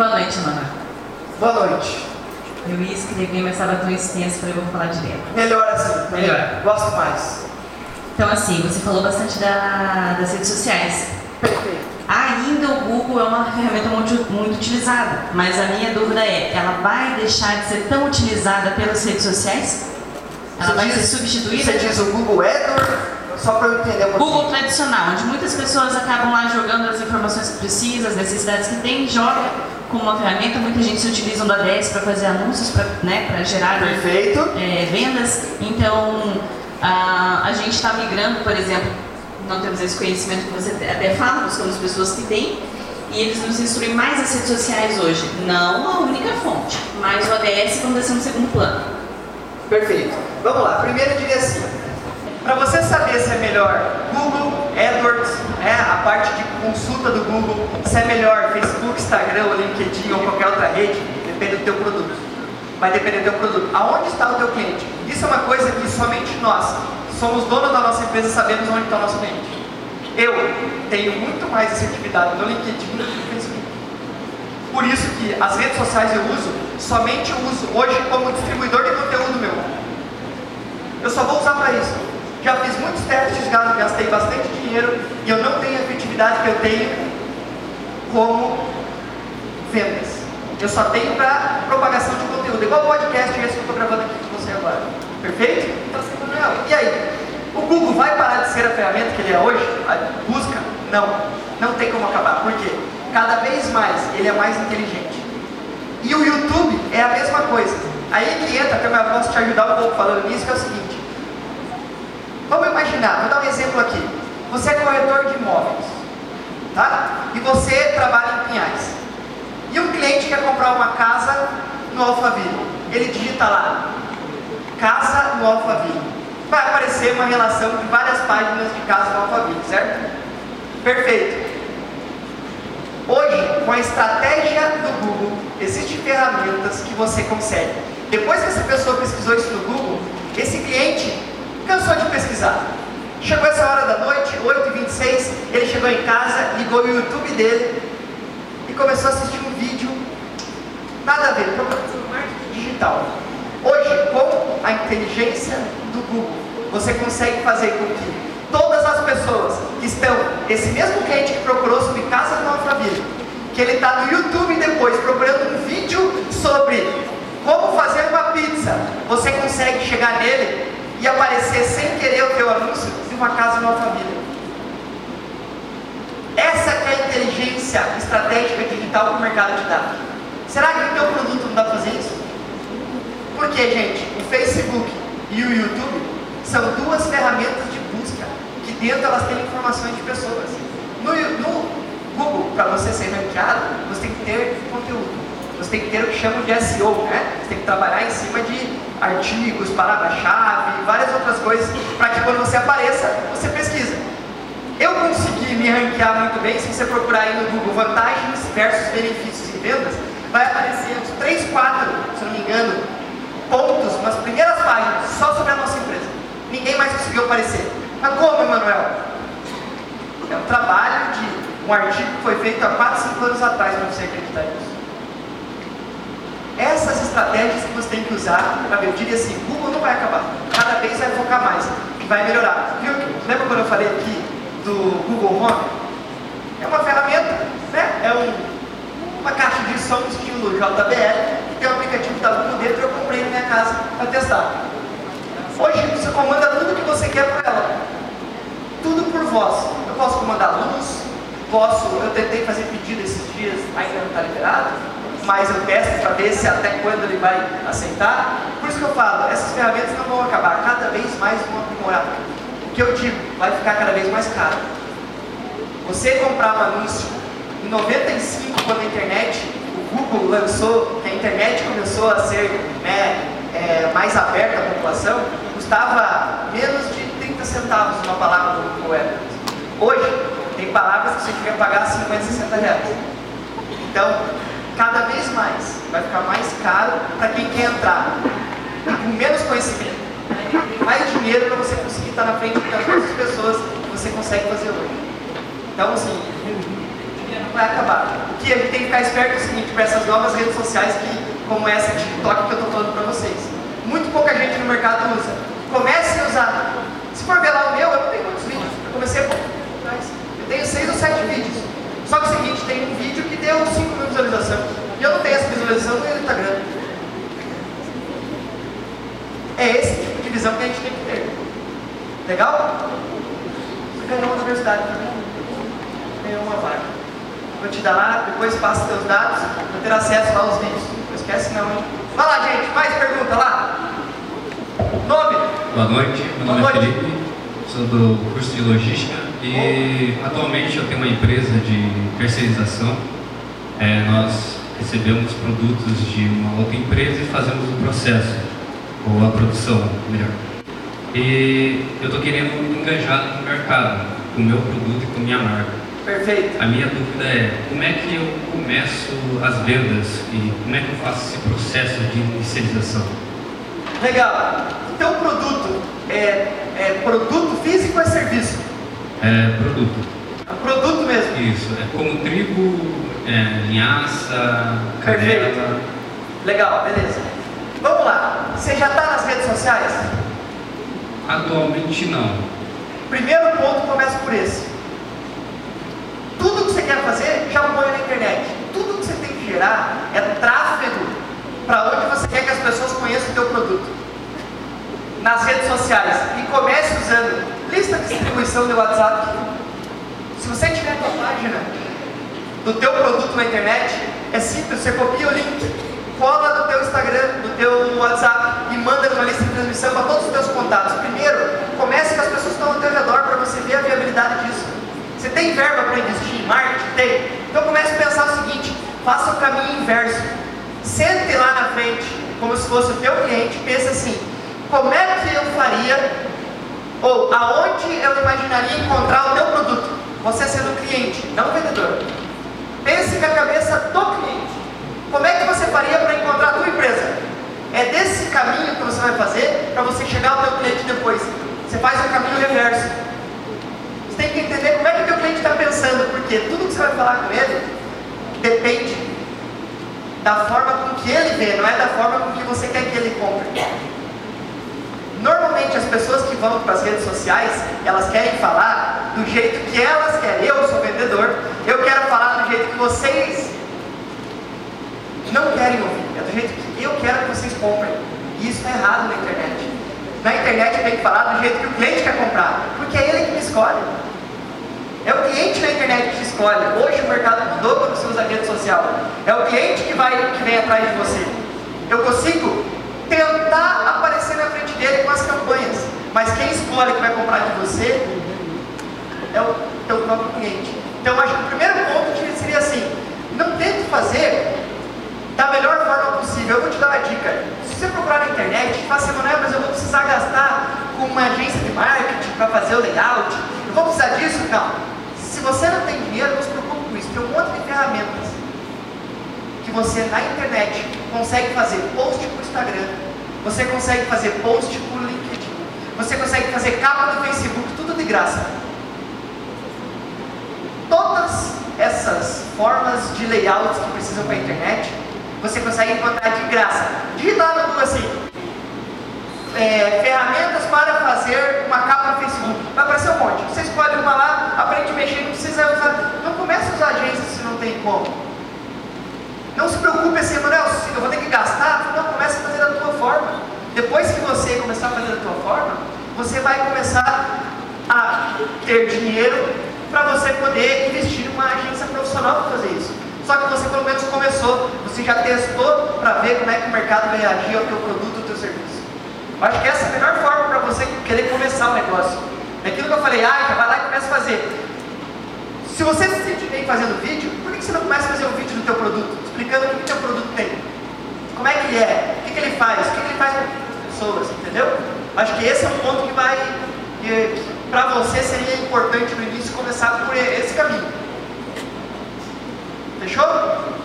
Boa noite, Manuel. Boa noite. Eu ia escrever, mas estava tão extenso, falei, vou falar direto. Melhor assim. Melhor. Gosto mais. Então, assim, você falou bastante da, das redes sociais. Perfeito. Ainda o Google é uma ferramenta muito, muito utilizada, mas a minha dúvida é, ela vai deixar de ser tão utilizada pelas redes sociais? Ela Você vai diz- ser substituída? Você diz o Google AdWords, só para eu entender um. Google tradicional, onde muitas pessoas acabam lá jogando as informações que precisam, as necessidades que tem, joga como uma ferramenta. Muita gente se utiliza do ADS para fazer anúncios, para né, pra gerar Perfeito. é, vendas. Então, a, a gente está migrando, por exemplo, não temos esse conhecimento que você até fala, buscamos pessoas que têm, e eles nos instruem mais as redes sociais hoje. Não a única fonte, mas o ADS vamos descer no segundo plano. Perfeito. Vamos lá. Primeiro eu diria assim. Para você saber se é melhor Google, AdWords, né, parte de consulta do Google, se é melhor Facebook, Instagram, LinkedIn ou qualquer outra rede, depende do teu produto. Vai depender do teu produto. Aonde está o teu cliente? Isso é uma coisa que somente nós, somos donos da nossa empresa, sabemos onde está o nosso cliente. Eu tenho muito mais assertividade no LinkedIn do que no Facebook. Por isso que as redes sociais eu uso, somente eu uso hoje como distribuidor de conteúdo meu. Eu só vou usar para isso. Já fiz muitos testes, gas- gastei bastante dinheiro e eu não tenho a efetividade que eu tenho como vendas. Eu só tenho para propagação de conteúdo, igual podcast esse que eu estou gravando aqui com você agora. Perfeito? Então, assim, Manuel, e aí? O Google vai parar de ser a ferramenta que ele é hoje? A busca? Não. Não tem como acabar. Por quê? Cada vez mais ele é mais inteligente. E o YouTube é a mesma coisa. Aí que entra, que eu posso te ajudar um pouco falando nisso, que é o seguinte. Vamos imaginar, vou dar um exemplo aqui. Você é corretor de imóveis, tá? E você trabalha em Pinhais. E um cliente quer comprar uma casa no Alphaville. Ele digita lá, casa no Alphaville. Vai aparecer uma relação de várias páginas de casa no Alphaville, certo? Perfeito. Hoje, com a estratégia do Google, existem ferramentas que você consegue. Depois que essa pessoa pesquisou isso no Google, esse cliente cansou de pesquisar. Chegou essa hora da noite, 8h26, ele chegou em casa, ligou o YouTube dele e começou a assistir um vídeo, nada a ver, procurando marketing digital. Hoje, com a inteligência do Google, você consegue fazer com que todas as pessoas que estão, esse mesmo cliente que procurou sobre casa no Alphaville, que ele está no YouTube depois procurando um vídeo sobre como fazer uma pizza, você consegue chegar nele e aparecer sem querer o teu anúncio de uma casa no Alphaville. Essa que é a inteligência estratégica digital que o mercado. Será que o teu produto não dá para fazer isso? Porque, gente, o Facebook e o YouTube são duas ferramentas de busca que dentro elas têm informações de pessoas. No, no Google, para você ser ranqueado, você tem que ter conteúdo. Você tem que ter o que chamam de SEO, né? Você tem que trabalhar em cima de artigos, palavra-chave, várias outras coisas, para que quando você apareça, você consegui me ranquear muito bem, se você procurar aí no Google vantagens versus benefícios em vendas, vai aparecer uns 3, 4, se não me engano, pontos nas primeiras páginas, só sobre a nossa empresa. Ninguém mais conseguiu aparecer. Mas como, Emanuel? É um trabalho de um artigo que foi feito há 4, 5 anos atrás para você acreditar nisso. Essas estratégias que você tem que usar para eu diria assim, Google não vai acabar, cada vez vai focar mais vai melhorar. Viu? Lembra quando eu falei aqui do Google Home? É uma ferramenta, né? É um, uma caixa de som estilo JBL, que tem um aplicativo da Google dentro, eu comprei na minha casa para testar. Hoje você comanda tudo que você quer para ela. Tudo por voz. Eu posso comandar luz, posso, eu tentei fazer pedido esses dias, ainda não está liberado, mas eu testo para ver se até quando ele vai aceitar. Por isso que eu falo, essas ferramentas não vão acabar, cada vez mais vão aprimorar. Eu digo, vai ficar cada vez mais caro. Você comprar um anúncio em 95 quando a internet, o Google lançou, a internet começou a ser né, é, mais aberta à população, custava menos de 30 centavos uma palavra do Google AdWords. Hoje, tem palavras que você quer pagar 50, 60 reais. Então, cada vez mais vai ficar mais caro para quem quer entrar com menos conhecimento. Mais dinheiro para você conseguir estar na frente das outras pessoas que você consegue fazer hoje. Então, assim, vai acabar. O que a gente tem que ficar esperto é o seguinte, para essas novas redes sociais que, como essa TikTok que eu estou falando para vocês. Muito pouca gente no mercado usa. Comece a usar. Se for ver lá o meu, eu não tenho muitos vídeos. Eu comecei a Eu tenho seis ou sete vídeos. Só que é o seguinte, tem um vídeo que deu 5 mil visualizações. E eu não tenho essa visualização no Instagram. É esse visão que a gente tem que ter. Legal? Você ganhou uma universidade Ganhou uma vaga. Vou te dar lá, depois passa teus dados para ter acesso lá aos vídeos. Não esquece não, hein? Vai lá, gente, mais pergunta lá. Nome? Boa noite, meu nome Boa é Felipe, sou do curso de logística e Bom. atualmente eu tenho uma empresa de terceirização. É, nós recebemos produtos de uma outra empresa e fazemos o processo, ou a produção, melhor. E eu estou querendo engajar no mercado, com o meu produto e com a minha marca. Perfeito. A minha dúvida é como é que eu começo as vendas e como é que eu faço esse processo de inicialização? Legal. Então, produto é, é produto físico ou é serviço? É produto. É produto mesmo? Isso. É como trigo, é, linhaça, canela. Legal, beleza. Vamos lá. Você já está nas redes sociais? Atualmente não. Primeiro ponto começa por esse. Tudo que você quer fazer, já põe na internet. Tudo que você tem que gerar é tráfego para onde você quer que as pessoas conheçam o teu produto. Nas redes sociais. E comece usando lista de distribuição de WhatsApp. Se você tiver a tua página do teu produto na internet, é simples, você copia o link, cola no teu Instagram, teu WhatsApp e manda numa lista de transmissão para todos os teus contatos. Primeiro, comece com as pessoas que estão ao teu redor para você ver a viabilidade disso. Você tem verba para investir em marketing? Tem. Então comece a pensar o seguinte, faça o caminho inverso. Sente lá na frente, como se fosse o teu cliente, pense assim, como é que eu faria, ou aonde eu imaginaria encontrar o teu produto? Você sendo cliente, não vendedor. Pense com a cabeça do cliente. Como é que você faria para encontrar a tua empresa? É desse caminho que você vai fazer para você chegar ao teu cliente depois. Você faz o caminho reverso. Você tem que entender como é que o teu cliente está pensando, porque tudo que você vai falar com ele depende da forma com que ele vê, não é da forma com que você quer que ele compre. Normalmente as pessoas que vão para as redes sociais, elas querem falar do jeito que elas querem. Eu sou vendedor, eu quero falar do jeito que vocês não querem ouvir, é do jeito que eu quero que vocês comprem. E é errado na internet. Na internet tenho que falar do jeito que o cliente quer comprar, porque é ele que me escolhe. É o cliente na internet que te escolhe. Hoje o mercado mudou quando você usa a rede social. É o cliente que, vai, que vem atrás de você. Eu consigo tentar aparecer na frente dele com as campanhas, mas quem escolhe que vai comprar de você é o teu próprio cliente. Então, acho que o primeiro ponto seria assim: não tente fazer da melhor forma possível. Eu vou te dar uma dica. Se você procurar na internet, fala assim, Manuel, mas eu vou precisar gastar com uma agência de marketing para fazer o layout. Eu vou precisar disso? Não. Se você não tem dinheiro, não se preocupe com isso. Tem um monte de ferramentas que você na internet consegue fazer post o Instagram, você consegue fazer post o LinkedIn, você consegue fazer capa no Facebook, tudo de graça. Todas essas formas de layouts que precisam para a internet, você consegue encontrar de graça. Digitar no Google assim, é, ferramentas para fazer uma capa no Facebook. Vai aparecer um monte. Você escolhe uma lá, aprende a mexer, não precisa usar. Não comece a usar agência se não tem como. Não se preocupe assim, Manuel, eu vou ter que gastar. Não, comece a fazer da tua forma. Depois que você começar a fazer da tua forma, você vai começar a ter dinheiro para você poder investir em uma agência profissional para fazer isso. Só que você pelo menos começou, você já testou para ver como é que o mercado vai reagir ao teu produto, ao teu serviço. Eu acho que essa é a melhor forma para você querer começar o negócio. É aquilo que eu falei, ah, vai lá e começa a fazer. Se você se sente bem fazendo vídeo, por que você não começa a fazer um vídeo do teu produto, explicando o que o teu produto tem? Como é que ele é? O que, que ele faz? O que, que ele faz para as pessoas? Entendeu? Acho que esse é um ponto que vai, para você seria importante no início começar por esse caminho. Fechou?